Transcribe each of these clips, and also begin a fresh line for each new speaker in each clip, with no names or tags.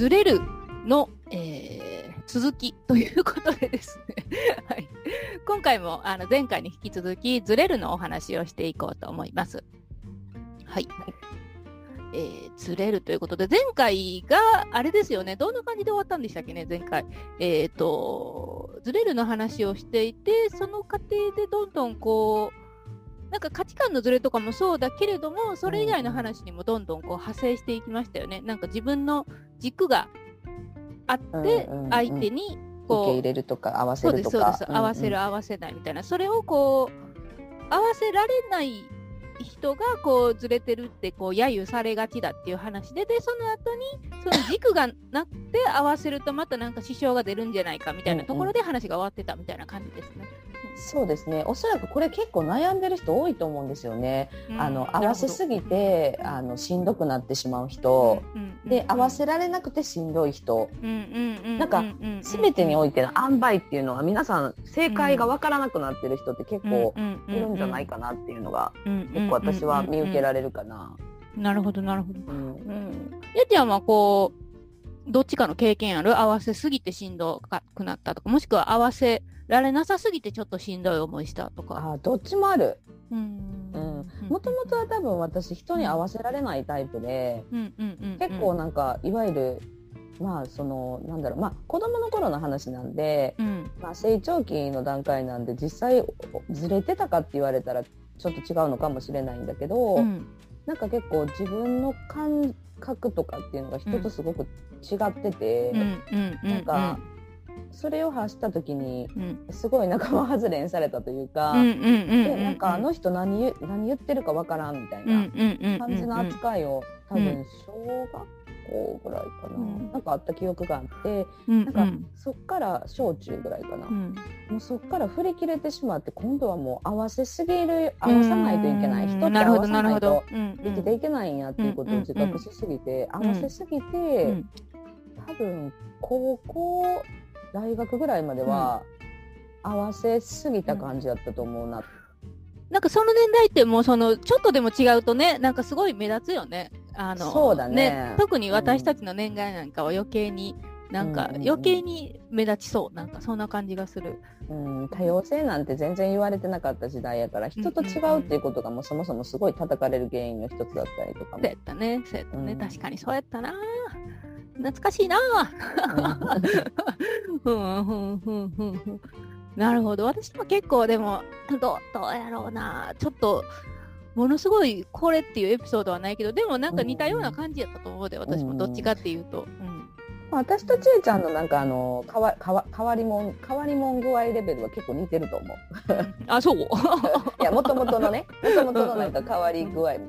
ずれるの、えー、続きということでですね、はい、今回もあの前回に引き続きずれるのお話をしていこうと思います。はい。えー、ずれるということで、前回が、あれですよね、どんな感じで終わったんでしたっけね、前回。えっ、ー、と、ずれるの話をしていて、その過程でどんどんこう、なんか価値観のずれとかもそうだけれども、それ以外の話にもどんどんこう派生していきましたよね。なんか自分の軸があって、相手に
こう、受け入れるとか合わせるとか。そうです、そうです。
合わせる、合わせないみたいな。それをこう、合わせられない人がこうずれてるってこう揶揄されがちだっていう話ででその後にその軸がなくて合わせるとまたなんか支障が出るんじゃないかみたいなところで話が終わってたみたいな感じですね。
そうですね。おそらくこれ結構悩んでる人多いと思うんですよね。うん、あの合わせすぎて、うん、あのしんどくなってしまう人、うん、で合わせられなくてしんどい人、なんか全てにおいての塩梅っていうのは皆さん正解が分からなくなってる人って結構いるんじゃないかなっていうのが結構私は見受けられるかな。
なるほどなるほど。うん、やちゃんはこうどっちかの経験ある？合わせすぎてしんどくなったとかもしくは合わせられなさすぎてちょっとしんどい思いしたとか。
あどっちもある。うん。もともとは多分私人に合わせられないタイプで、結構なんかいわゆるまあそのなんだろうまあ子供の頃の話なんで、うん、まあ成長期の段階なんで実際ずれてたかって言われたらちょっと違うのかもしれないんだけど、うん、なんか結構自分の感覚とかっていうのが人とすごく違ってて、なんかそれを発した時に、すごい仲間外れにされたというか、でなんかあの人何何言ってるかわからんみたいな感じの扱いを多分小学校ぐらいかな、うん、なんかあった記憶があって、うん、なんかそっから小中ぐらいかな、うん、もうそっから振り切れてしまって今度はもう合わせすぎる合わさないといけない、人って合わさないと生きていけないんやっていうことを自覚しすぎて、合わせすぎて、多分高校大学ぐらいまでは合わせすぎた感じだったと思うな。
なんかその年代ってもうそのちょっとでも違うとねなんかすごい目立つよね。あの
そうだね、ね、
特に私たちの年代なんかは余計に、なんか余計に目立ちそう。なんかそんな感じがする、
うん、多様性なんて全然言われてなかった時代やから人と違うっていうことがもうそもそもすごい叩かれる原因の一つだったりとかも。
そうやったね。そうやったね、うん、確かにそうやったな懐かしいな。なるほど。私も結構でもどどうやろうな。ちょっとものすごいこれっていうエピソードはないけどでもなんか似たような感じやったと思うで、私もどっちかっていうと。うん。
私とちえちゃんのなんかあのかわかわ変わりもん変わりもん具合レベルは結構似てると思う。
あそう？い
やもともとのねもともとのなんか変わり具合レ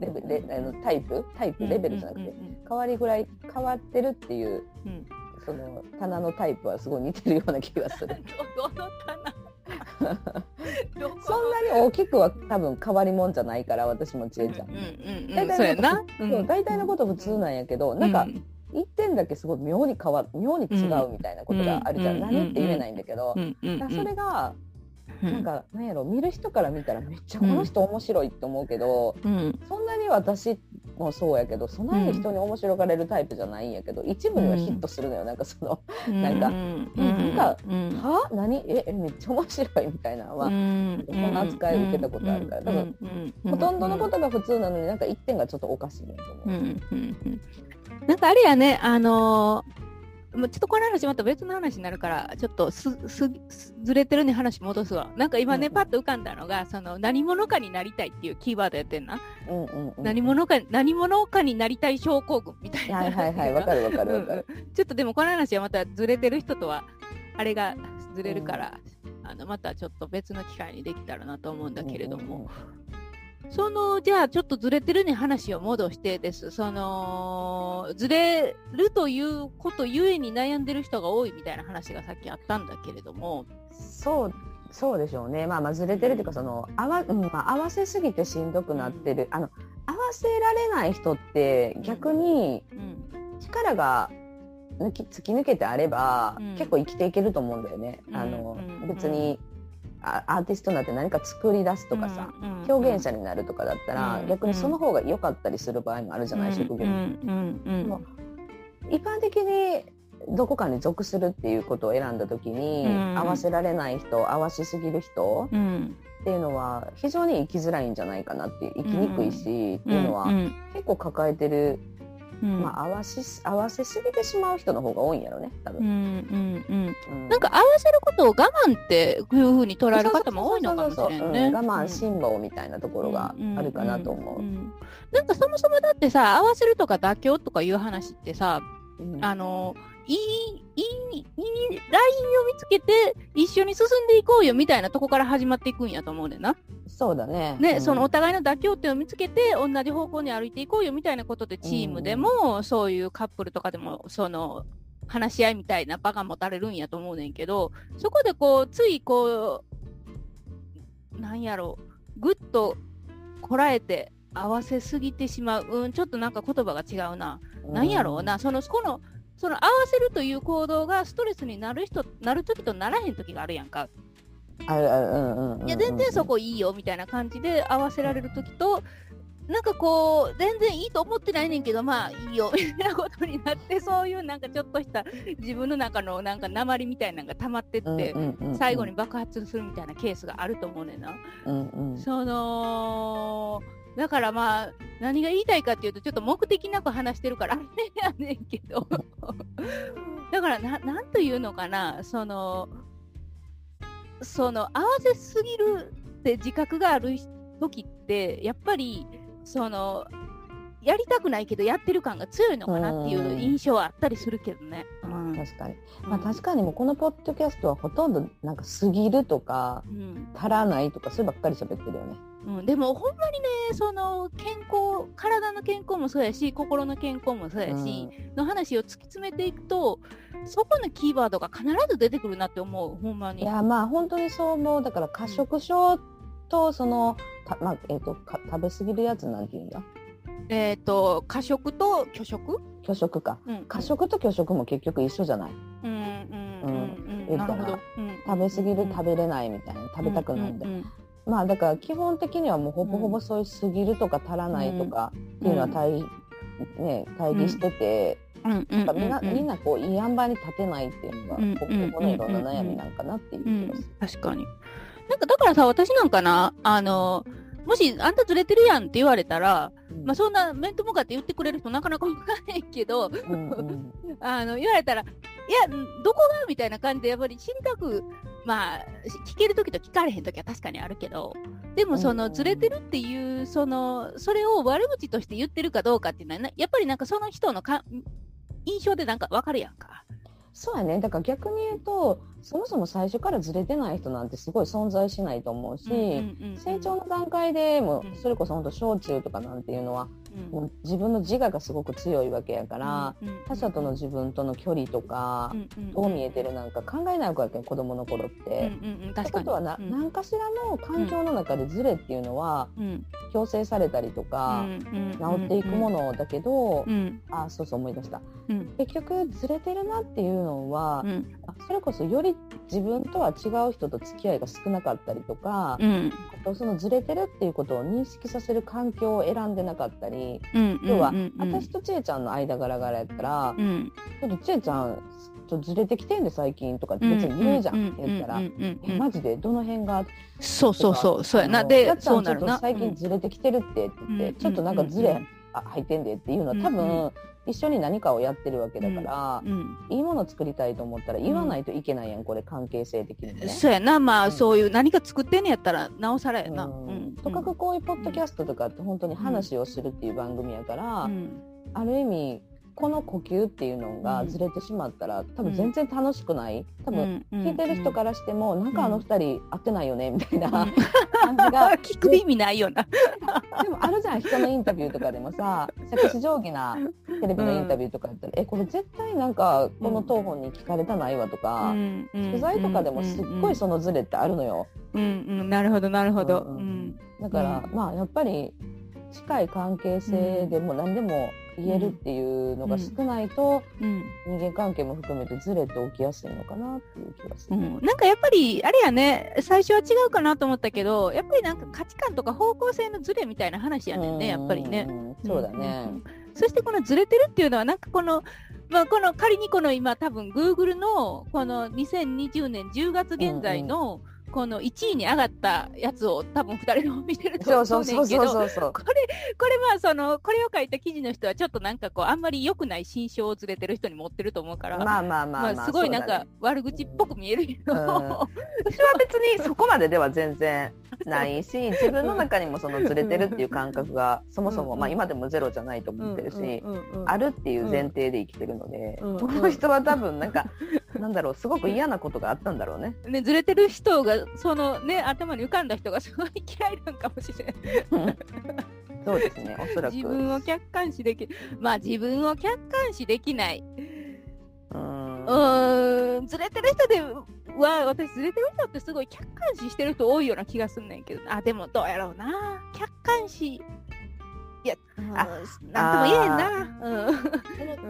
ベルあのタイプ？タイプレベルじゃなくて変わりぐらい変わってるっていう、うん、その棚のタイプはすごい似てるような気がする。どの棚？そんなに大きくは多分変わりもんじゃないから私もちえちゃん。大体の大体のこと普通なんやけど、なんか一点だけすごい妙に変わ妙に違うみたいなことがあるじゃん、何って言えないんだけど、それがなんかなんやろ見る人から見たらめっちゃこの人面白いって思うけど、そんなに私もそうやけどそんなに人に面白がれるタイプじゃないんやけど、一部にはヒットするのよなんかその、なんか、なんか、は？何？えめっちゃ面白いみたいなのは、そん。な扱い受けたことあるから。多分、ほとんどのことが普通なのになんか一点がちょっとおかしいねと思う。
なんかあれやねあのーちょっとこの話また別の話になるからちょっとすすずれてるね話戻すわ。なんか今ね、うん、パッと浮かんだのがその何者かになりたいっていうキーワードやってんな、うんうんうん、何者か何者かになりたい症候群みたいな。
はいはいはいわかるわかるわかる、
ちょっとでもこの話はまたずれてる人とはあれがずれるから、うん、あのまたちょっと別の機会にできたらなと思うんだけれども、うんうんうんその、じゃあちょっとずれてるね話を戻してです。その、ずれるということゆえに悩んでる人が多いみたいな話がさっきあったんだけれども。
そう、そうでしょうね。まあまあずれてるっていうか、その、あわ、うんまあ、合わせすぎてしんどくなってる。あの、合わせられない人って逆に力が抜き突き抜けてあれば、うん、結構生きていけると思うんだよね。あの、別にアーティストになって何か作り出すとかさ、うんうん、表現者になるとかだったら、うん、逆にその方が良かったりする場合もあるじゃない、職業に。一般的にどこかに属するっていうことを選んだ時に、うん、合わせられない人合わしすぎる人、うん、っていうのは非常に生きづらいんじゃないかなって生きにくいし、っていうのは結構抱えてるうん、まあ、合わし合わせすぎてしまう人の方が多いんやろね多分、うんうん
うん、なんか合わせることを我慢っていうふうに捉える方も多いのかもしれないね
我慢辛抱みたいなところがあるかなと思う、
なんかそもそもだってさ合わせるとか妥協とかいう話ってさ、あのいい、いい、いいラインを見つけて、一緒に進んでいこうよみたいなとこから始まっていくんやと思うねんな。
そうだね。
ね、うん、そのお互いの妥協点を見つけて、同じ方向に歩いていこうよみたいなことで、チームでも、うん、そういうカップルとかでも、その、話し合いみたいな場が持たれるんやと思うねんけど、そこでこう、ついこう、なんやろう、ぐっとこらえて合わせすぎてしまう。うん、ちょっとなんか言葉が違うな。なんやろうな、その、この、その合わせるという行動がストレスになる人、なる時とならへん時があるやんか。
あるある、うんうん、
いや、全然そこいいよみたいな感じで合わせられる時と、なんかこう、全然いいと思ってないねんけど、まあいいよみたいなことになって、そういうなんかちょっとした自分の中のなんか鉛みたいなのが溜まってって、最後に爆発するみたいなケースがあると思うねんな。うんうん、その、だからまあ、何が言いたいかっていうと、ちょっと目的なく話してるから、あ れやねんけど。だからな、なんというのかな、その、その、合わせすぎるって自覚がある時って、やっぱり、その、やりたくないけどやってる感が強いのかなっていう印象はあったりするけどね。
うん、確かに。まあ確かにもうこのポッドキャストはほとんどなんか過ぎるとか、うん、足らないとかそういうばっかり喋ってるよね。
うん、でもほんまにねその健康体の健康もそうやし心の健康もそうやし、うん、の話を突き詰めていくとそこのキーワードが必ず出てくるなって思うほんまに。
いやまあ本当にそう思う。だから過食症とその、まあえーと、食べ過ぎるやつなんていうんだ
えっ、ー、と過食と拒食？
拒食か、うん、過食と拒食も結局一緒じゃない？うんうんうんうん。言ったら、食べ過ぎる、食べれないみたいな食べたくないんで、まあだから基本的にはもうほぼほぼそういう過ぎるとか足らないとかっていうのは対,、ね、対義してて、みん。なみん。なこういい塩梅に立てないっていうのがここのいろんな悩みなんかなっていう気がする。
確かに。なんかだからさ私なんかなあのもしあんたずれてるやんって言われたら、うん、まあそんな面と向かって言ってくれる人なかなかおかないけど、うんうん、あの言われたら、いや、どこが？みたいな感じでやっぱり知りたくまあ、聞けるときと聞かれへんときは確かにあるけど、でもそのずれてるっていう、その、それを悪口として言ってるかどうかっていうのは、やっぱりなんかその人のか印象でなんかわかるやんか。
そうやね。だから逆に言うと、そもそも最初からずれてない人なんてすごい存在しないと思うし、成長の段階でも、それこそ本当小中とかなんていうのは、もう自分の自我がすごく強いわけやから、他者との自分との距離とか、どう見えてるなんか考えないわけ子供の頃って。ってことはな、何かしらの環境の中でズレっていうのは、強制されたりとか、治っていくものだけど、あそうそう思い出した、結局ずれてるなっていうのは、それこそより自分とは違う人と付き合いが少なかったりとか、うん、あとそのずれてるっていうことを認識させる環境を選んでなかったり、うん、要は、私と千恵ちゃんの間柄柄やったら、うん、ちょっと千恵ちゃんちょっとずれてきてんで最近とか別に言うじゃんって言ったら「マジでどの辺が?」
そうそうそうそうやな。で
やっちゃんちょっと最近ずれてきてるってって言って、ちょっとなんかずれ入ってんでっていうのは多分、一緒に何かをやってるわけだから、うん、いいもの作りたいと思ったら言わないといけないやん、これ関係性的にね。
そうやな。まあ、そういう何か作ってんねやったらなおさらやな。うん。
とかくこういうポッドキャストとかって本当に話をするっていう番組やから、ある意味この呼吸っていうのがずれてしまったら、多分全然楽しくない、多分聞いてる人からしても、なんかあの二人合ってないよねみたいな感
じが。聞く意味ないよな。
でもあるじゃん人のインタビューとかでもさセク定規なテレビのインタビューとかやったら、うん、えこれ絶対なんかこの当本に聞かれたないわとか、うん、取材とかでもすっごいそのズレってあるのよ。
うん。うん、なるほどなるほど。う
んだから、まあやっぱり近い関係性でも何でも言えるっていうのが少ないと、人間関係も含めてずれて起きやすいのかなっていう気がする、うん、
なんかやっぱりあれやね最初は違うかなと思ったけどやっぱりなんか価値観とか方向性のずれみたいな話やねんねやっぱりね、
そうだね、
そしてこのずれてるっていうのはなんかこのまあ、この仮にこの今多分 Google のこの2020年10月現在の、うんうんこの1位に上がったやつを多分2人とも見てると思うねんけどこれこれまあそのこれを書いた記事の人はちょっとなんかこうあんまり良くない心象をずれてる人に持ってると思うから
まあまあまあ、
まあ、すごいなんか悪口っぽく見えるけど、うん、私は
別にそこまででは全然ないし自分の中にもそのずれてるっていう感覚がそもそも、まあ、今でもゼロじゃないと思ってるし、あるっていう前提で生きてるので、この人は多分なんかなんだろうすごく嫌なことがあったんだろうね。
ねずれてる人がそのね頭に浮かんだ人がすごい嫌いなんかもしれない。
そうですねおそらく。
自分を客観視できまあ自分を客観視できない。うんずれてる人では私ずれてる人ってすごい客観視してる人多いような気がすんねんけどあでもどうやろうな客観視いやあなんとも言えんな、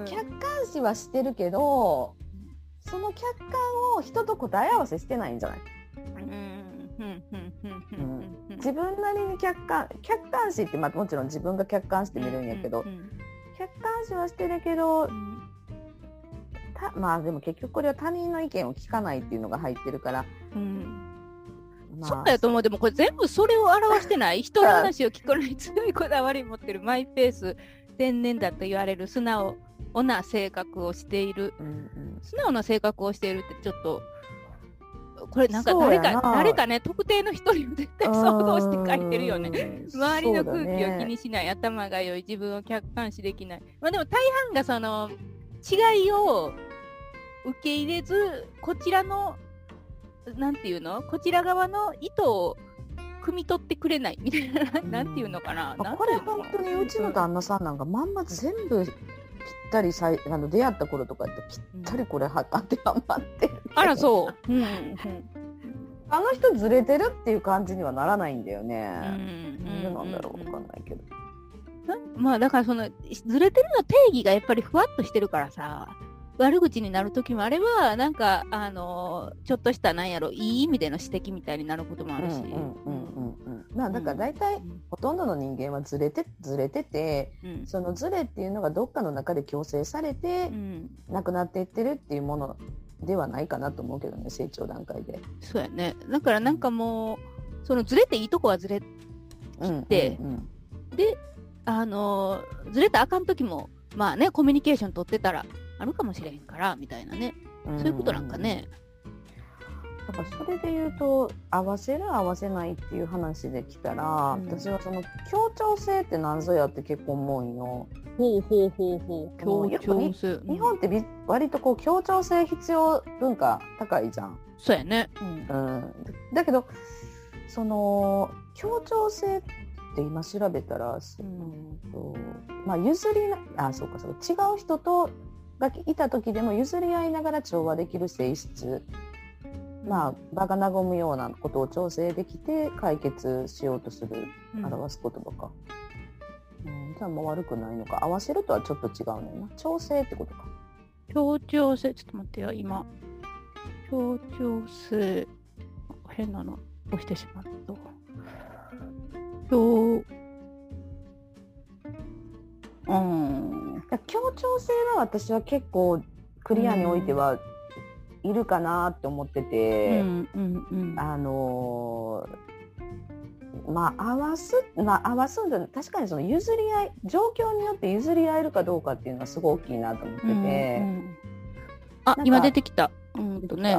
うん、
客観視はしてるけどその客観を人と答え合わせしてないんじゃない？自分なりに客観客観視って、まあ、もちろん自分が客観してみるんやけど、客観視はしてるけど、たまあでも結局これは他人の意見を聞かないっていうのが入ってるから、うん。
まあ、そうやと思う。でもこれ全部それを表してない。人の話を聞くのに強いこだわり持ってるマイペース天然だと言われる素直な性格をしている、うんうん、素直な性格をしているってちょっとこれなんか誰か誰かね特定の一人を絶対想像して書いてるよね。周りの空気を気にしない、ね、頭が良い自分を客観視できない。まあでも大半がその違いを受け入れずこちらのなんていうの？こちら側の意図を汲み取ってくれないみたいな、なんていうのかな？
これ本当にうちの旦那さんなんかまんま全部ぴったりさいあの出会った頃とかってぴったりこれは当てはまって
あらそう。うん
あの人ずれてるっていう感じにはならないんだよね。なんでなんだろうわかんないけど。
まあだからそのずれてるの定義がやっぱりふわっとしてるからさ悪口になる時もあればなんかあのちょっとしたなんやろいい意味での指摘みたいになることもあるし。
まあだから大体、ほとんどの人間はずれてずれてて、うん、そのずれっていうのがどっかの中で強制されて、うん、なくなっていってるっていうものではないかなと思うけどね成長段階で。
そうやね。だからなんかもうそのずれていいとこはずれて、うんうんうん、であのずれたあかん時もまあねコミュニケーション取ってたらあるかもしれへんからみたいなね、そういうことなんかね。
だからそれで言うと合わせる合わせないっていう話できたら、うん、私はその協調性って何ぞやって結構思うんよ。
ほうほうほうほう。協調
性、日本って割とこう協調性必要文化高いじゃん。
そうやね。
うん、うん、だけどその協調性って今調べたら、うん。とまあ、譲りあそうかそう違う人とがいた時でも譲り合いながら調和できる性質。まあ場が和むようなことを調整できて解決しようとする表す言葉か、うん、じゃあもう悪くないのか。合わせるとはちょっと違うねんな。調整ってことか。
協調性。ちょっと待ってよ今。協調性変なの。押してしまった。協
うん協調性は私は結構クリアにおいてはいるかなって思ってて、うんうんうん、あのー、まあ合わすまあ合わすんだ確かにその譲り合い状況によって譲り合えるかどうかっていうのはすごい大きいなと思ってて、うんうん、
あ今出てきた。うんとね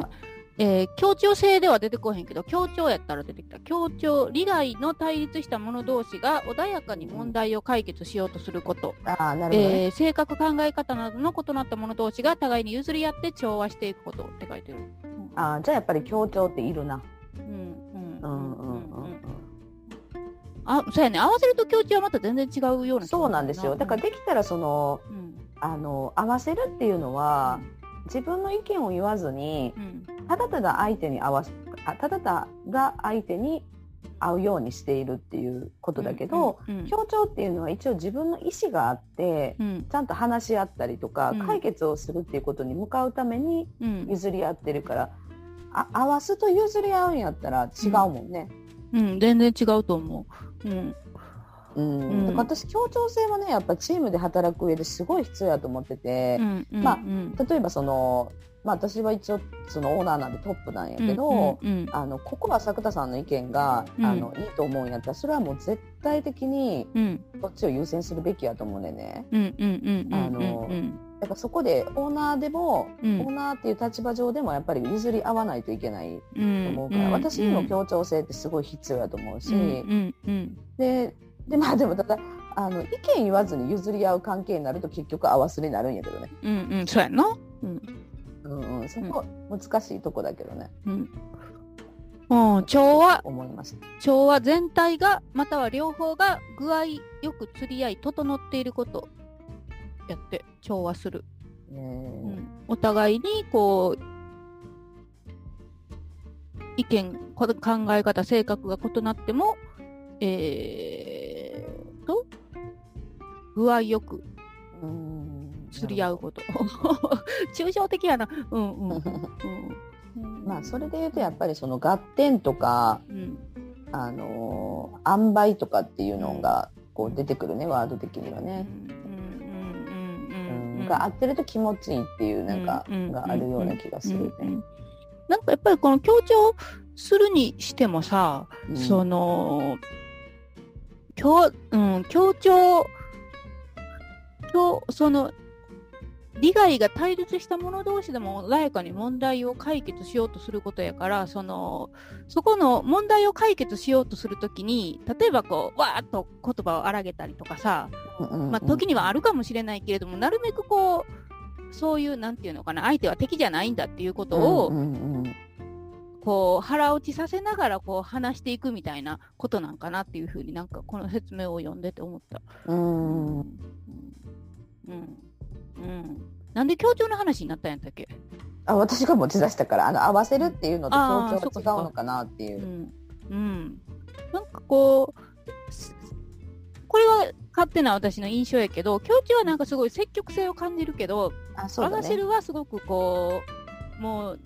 えー、協調性では出てこへんけど、協調やったら出てきた。協調、利害の対立した者同士が穏やかに問題を解決しようとすること。あなるほど、ね、えー、性格、考え方などの異なった者同士が互いに譲り合って調和していくことって書いてる。
うん、あじゃあやっぱり協調っているな。うんうんうんうんうん。
あ、そうやね。合わせると協調はまた全然違うような
そうなんですよ。だからできたらその、うん、あの合わせるっていうのは、うん自分の意見を言わずに、うん、ただただ相手に合わあただただ相手に合うようにしているっていうことだけど、うんうんうん、協調っていうのは一応自分の意思があって、うん、ちゃんと話し合ったりとか、うん、解決をするっていうことに向かうために譲り合ってるから、あ合わすと譲り合うんやったら違うもんね。
うん、全然違うと思う。うん
うん、うん、だから私協調性はねやっぱチームで働く上ですごい必要やと思ってて、うんうん、まあ例えばそのまあ、私は一応そのオーナーなんでトップなんやけど、うんうんうん、あのここは作田さんの意見が、うん、あのいいと思うんやったらそれはもう絶対的にこっちを優先するべきやと思うねね。あのやっぱそこでオーナーでも、うん、オーナーっていう立場上でもやっぱり譲り合わないといけないと思うから、うん、私にも協調性ってすごい必要やと思うし、うんうん、ででまあでもただあの意見言わずに譲り合う関係になると結局合わすになるんやけどね。
うんうん、そうやな、
うん。うんうん、そこ難しいとこだけどね。うん。
うん、調和。
思いまし
調和全体がまたは両方が具合よく釣り合い整っていること。やって調和する。うん、お互いにこう意見考え方性格が異なってもえー、と？具合よく釣り合うこと。抽象的やな。うんうん。
うん、まあそれで言うとやっぱりその合点とか、うん、あの塩梅とかっていうのがこう出てくるね、ワード的にはね。が合ってると気持ちいいっていうなんかがあるような気がするね。
なんかやっぱりこの強調するにしてもさ、うん、その強,、うん、強調強その利害が対立した者同士でも穏やかに問題を解決しようとすることやからそのそこの問題を解決しようとするときに例えばこうわーっと言葉を荒げたりとかさ、まあ、時にはあるかもしれないけれどもなるべくこうそういうなんていうのかな相手は敵じゃないんだっていうことを、こう腹落ちさせながらこう話していくみたいなことなんかなっていうふうになんかこの説明を読んでて思った。うん、うん。うん。なんで協調の話になったんやったっけ？
あ私が持ち出したからあの合わせるっていうのと協調が違うのかなっていう。うん、
うん、なんかこうこれは勝手な私の印象やけど協調はなんかすごい積極性を感じるけどね、合わせるはすごくこうもう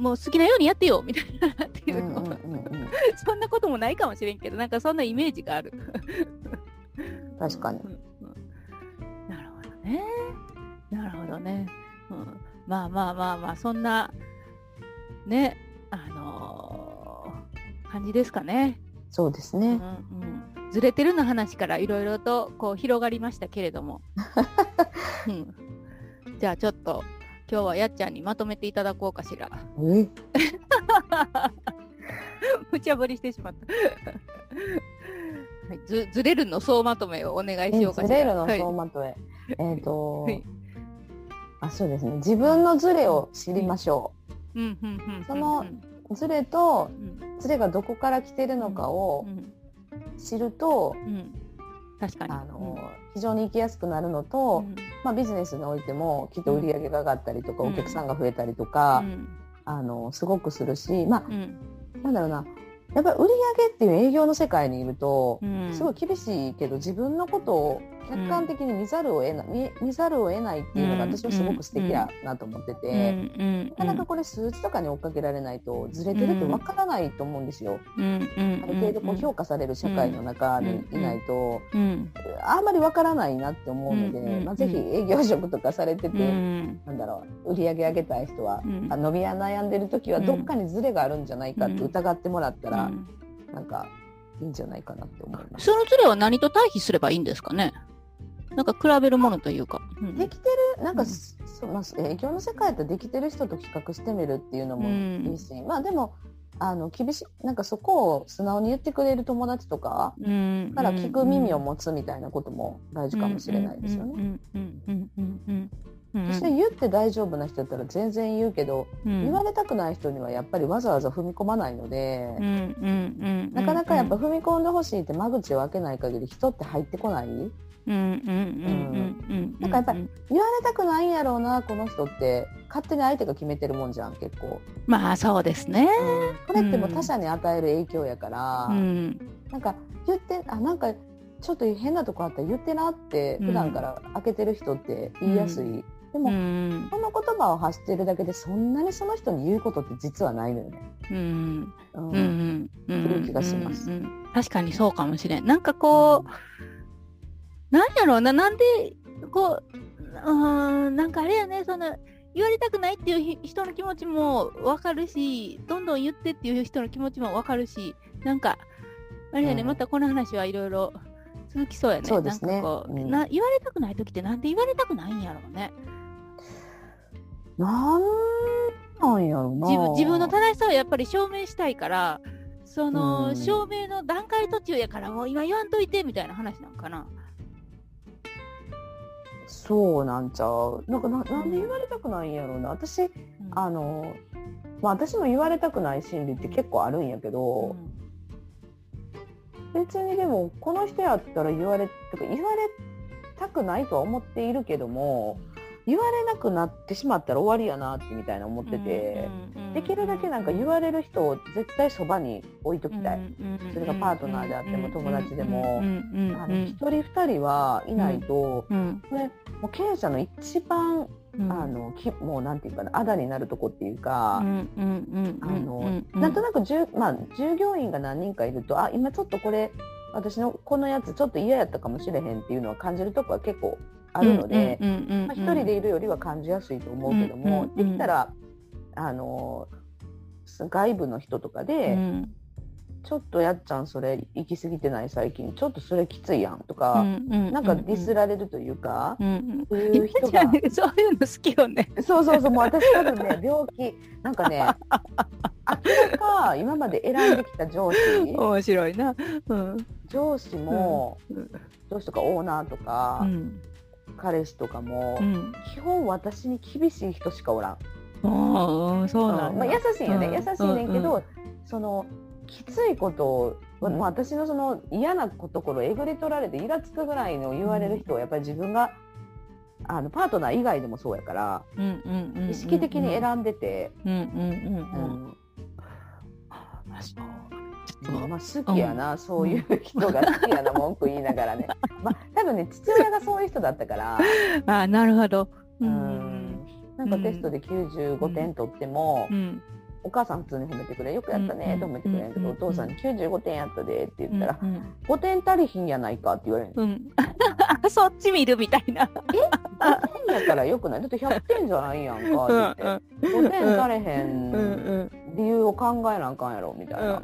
もう好きなようにやってよみたいなっていうの、そんなこともないかもしれんけどなんかそんなイメージがある。
確かに、うん
うん、なるほどね。なるほどね。うん、まあまあまあまあ、そんな、ね、あのー、感じですかね。
そうですね。うん
うん、ずれてるの話からいろいろとこう広がりましたけれども。うん、じゃあちょっと今日はやっちゃんにまとめていただこうかしら。え 無茶ぶりしてしまった。はい、ずずれるの総まとめをお願いしようかしら。
ずれるの総まとめ。はい、えっ、と、はいあそうですね自分のズレを知りましょう。そのズレとズレがどこから来てるのかを知ると、
確かに。
あの、非常に生きやすくなるのと、まあ、ビジネスにおいてもきっと売り上げが上がったりとか、お客さんが増えたりとか、あのすごくするしまあ、なんだろうな。やっぱり売り上げっていう営業の世界にいると、すごい厳しいけど自分のことを客観的に見ざるを得ない、見見ざるを得ないっていうのが私はすごく素敵やなと思ってて、なかなかこれ数値とかに追っかけられないとずれてるってわからないと思うんですよ。ある程度こう評価される社会の中にいないと、あんまりわからないなって思うので、まあ、ぜひ営業職とかされてて、なんだろう売り上げ上げたい人は、伸びや悩んでる時はどっかにずれがあるんじゃないかって疑ってもらったら、なんかいいんじゃないかなって思います。
そのズレは何と対比すればいいんですかね？なんか比べるものというか。
うん、できてる、なんか、うん、そまあ、営業の世界だとできてる人と比較してみるっていうのもいいし、うん、まあでも、あの厳しいなんかそこを素直に言ってくれる友達とかから聞く耳を持つみたいなことも大事かもしれないですよね。私は言って大丈夫な人だったら全然言うけど、うん、言われたくない人にはやっぱりわざわざ踏み込まないので、なかなかやっぱ踏み込ん。でほしいって間口を開けない限り人って入ってこない。なんかやっぱり言われたくないんやろうなこの人って勝手に相手が決めてるもんじゃん結構
まあそうですね、
うん、これっても他者に与える影響やから、うん、なんか言ってあなんかちょっと変なとこあったら言ってなって普段から開けてる人って言いやすいうんでも、うん、この言葉を発してるだけでそんなにその人に言うことって実はないのよね。うん。うん。うん。うん。気がします、
確かにそうかもしれん。なんかこう、なんやろうな、なんで、こう、うん、なんかあれやね、その、言われたくないっていう人の気持ちもわかるし、どんどん言ってっていう人の気持ちもわかるし、なんか、あれやね、うん、またこの話はいろいろ続きそうやね。
そうですね。
なんかこう、うん、な言われたくない時ってなんで言われたくないんやろうね。
なんなんやろな
自分自分の正しさをやっぱり証明したいからその、うん、証明の段階途中やからもう今言わんといてみたいな話なんかな
そうなんちゃう。なんかななんで言われたくないんやろうな。私、うん、あのまあ私も言われたくない心理って結構あるんやけど、うん、別にでもこの人やったら言われとか言われたくないとは思っているけども、言われなくなってしまったら終わりやなってみたいな思ってて、できるだけなんか言われる人を絶対そばに置いときたい、それがパートナーであっても友達でも、あの1人2人はいないと、これもう経営者の一番あのきもうなんていうかなあだになるとこっていうか、あのなんとなくじゅ、まあ、従業員が何人かいるとあ今ちょっとこれ私のこのやつちょっと嫌やったかもしれへんっていうのは感じるとこは結構あるので一人でいるよりは感じやすいと思うけども、できたらあの外部の人とかで、ちょっとやっちゃんそれ行き過ぎてない最近ちょっとそれきついやんとか、なんかディスられるというか、
そういう人がそういうの好きよね。
そうそうそうもう私多分ね 病気なんかね明らか今まで選んできた上司
面白いな、
うん、上司も、上司とかオーナーとか、彼氏とかも、うん、基本私に厳しい人しかおらん。
あそうなん、
まあ、優しいよね、うん、優しいねんけど、うん、そのきついことを、まあ、私のその嫌なところえぐり取られてイラつくぐらいの言われる人をやっぱり自分があのパートナー以外でもそうやから、意識的に選んでて。まあ、好きやな、うん、そういう人が好きやな文句言いながらね。まあ、多分ね、父親がそういう人だったから。
あなるほど。
うん。なんかテストで95点取っても、うん、お母さん普通に褒めてくれ、よくやったねと褒めてくれんけど、お父さんに95点やったでって言ったら、うん、5点足りひんやないかって言われる、うん、
そっち見るみたいな。
え ?5 点やったらよくない？だって100点じゃないやんかって。言って、5点足れへん理由を考えなあかんやろみたいな、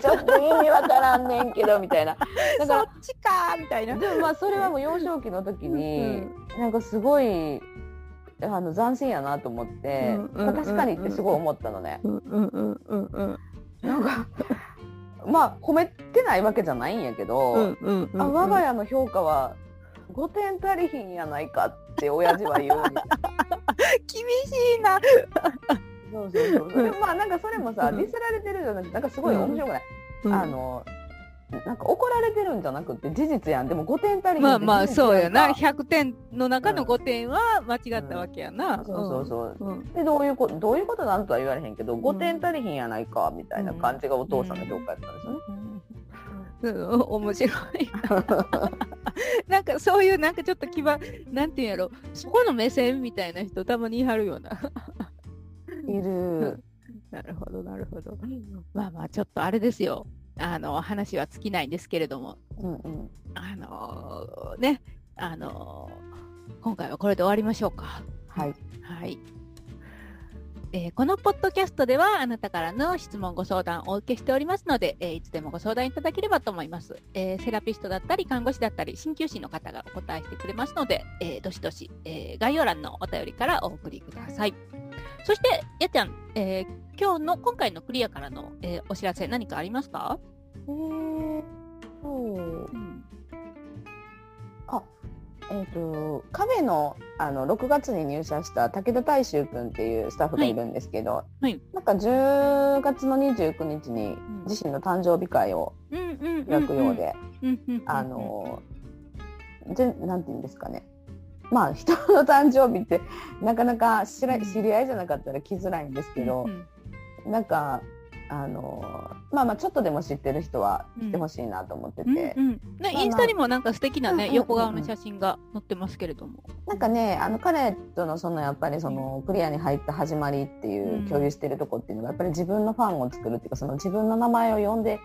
ちょっと意味わからんねんけどみたいな。
だからそっちかみたいな。
でもまあそれはもう幼少期の時に、うん、なんかすごいあの斬新やなと思って、まあ、確かにってすごい思ったのね。なんかまあ褒めてないわけじゃないんやけど、あ我が家の評価は5点足りひんやないかって親父は言う。
厳しいな。
そうそうそう。でもまあなんかそれもさ、ディスられてるじゃなくて、なんかすごい面白くない、うん、あの、なんか怒られてるんじゃなくて事実やん。でも5点足り
まあまあそうやな。100点の中の5点は間違ったわけやな。
うん、そうそうそう。うん、で、どういうこと、どういうことなんとは言われへんけど、5点足りひんやないか、みたいな感じがお父さんの評価やったんですよね。
うん、面白い なんかそういうなんかちょっと気はなんていうんやろそこの目線みたいな人たまにいはるようない
る。
なるほど、なるほど。まあまあ、ちょっとあれですよ。あの、話は尽きないんですけれども。うんうん。あのー、ね、あのー、今回はこれで終わりましょうか。
はい。
はい。えー、このポッドキャストではあなたからの質問ご相談をお受けしておりますので、えー、いつでもご相談いただければと思います、えー、セラピストだったり看護師だったり鍼灸師の方がお答えしてくれますので、えどしどし、え概要欄のお便りからお送りください。そして、やっちゃん、えー、今日の、今回のクリアからの、えー、お知らせ何かありますか？えー
と、うん、あ、えっ、ー、と、カフェの、あの、6月に入社した武田大衆君っていうスタッフがい。るんですけど、はい、はい、なんか10月の29日に自身の誕生日会を開くようで、あの、ぜなんて言うんですかね。まあ 人の誕生日ってなかなか知ら知り合いじゃなかったら来づらいんですけど、うんうん、なんかあのまあまあちょっとでも知ってる人は来てほしいなと思ってて、
うんうん、ね、インスタにもなんか素敵なね、横顔の写真が載ってますけれども。
なんかねあの彼とのそのやっぱりそのクリアに入った始まりっていう共有してるとこっていうのがやっぱり自分のファンを作るっていうかその自分の名前を呼んで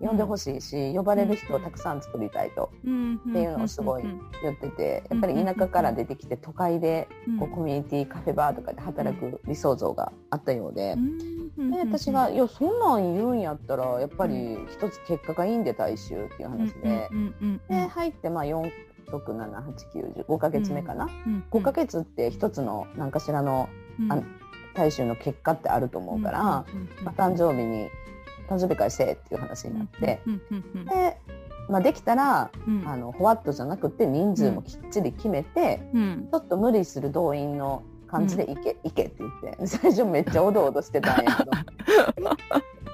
呼んでほしいし、呼ばれる人をたくさん作りたいと、っていうのをすごい言っててやっぱり田舎から出てきて都会でこうコミュニティカフェバーとかで働く理想像があったようで。で私が「いやそんなん言うんやったらやっぱり一つ結果がいいんで大衆」っていう話で。で入ってまあ4 67895か月目かな、うん、5か月って一つの何かしらの、うん、あ大衆の結果ってあると思うから、まあ、誕生日に誕生日会せえっていう話になって、で、まあ、できたら、うん、あのホワットじゃなくて人数もきっちり決めて、うん、ちょっと無理する動員の感じで行け、行けって言って 最初めっちゃおどおどしてたんやけど。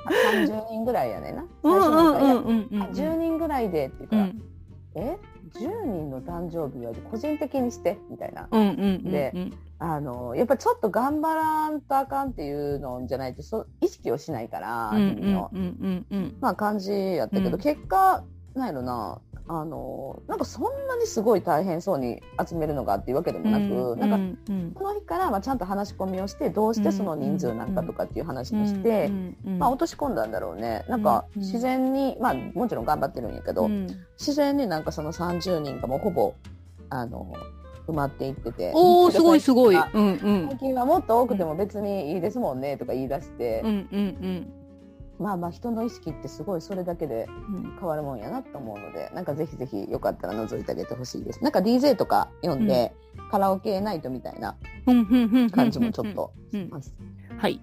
30人ぐらいやねんな。最初なんか「10人ぐらいで」って言うから「え？10人の誕生日は個人的にして」みたいな。であのやっぱちょっと頑張らんとあかんっていうのじゃないとそ意識をしないからまあ感じやったけど、うん、結果なんやろなあのなんかそんなにすごい大変そうに集めるのがっていうわけでもなく、うん、なんか、その日からまあちゃんと話し込みをしてどうしてその人数なんかとかっていう話をして、まあ、落とし込んだんだろうねなんか自然に、まあもちろん頑張ってるんやけど、自然になんかその30人がもうほぼあの埋まっていってて。
おおすごいすごい、うんう
ん、最近はもっと多くても別にいいですもんねとか言い出して、うんうんうん。まあまあ人の意識ってすごいそれだけで変わるもんやなと思うので、うん、なんかぜひぜひよかったら覗いてあげてほしいです。なんか DJ とか読んで、うん、カラオケナイトみたいな感じもちょっとします。
はい、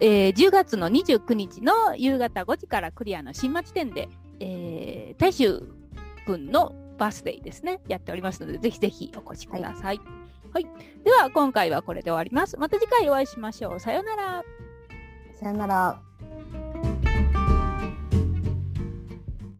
えー、10月の29日の夕方5時からクリアの新町店で、えー、大衆君のバースデーですね、やっておりますので、ぜひぜひお越しください。はい、はい、では、今回はこれで終わります。また次回お会いしましょう。さようなら。
さようなら。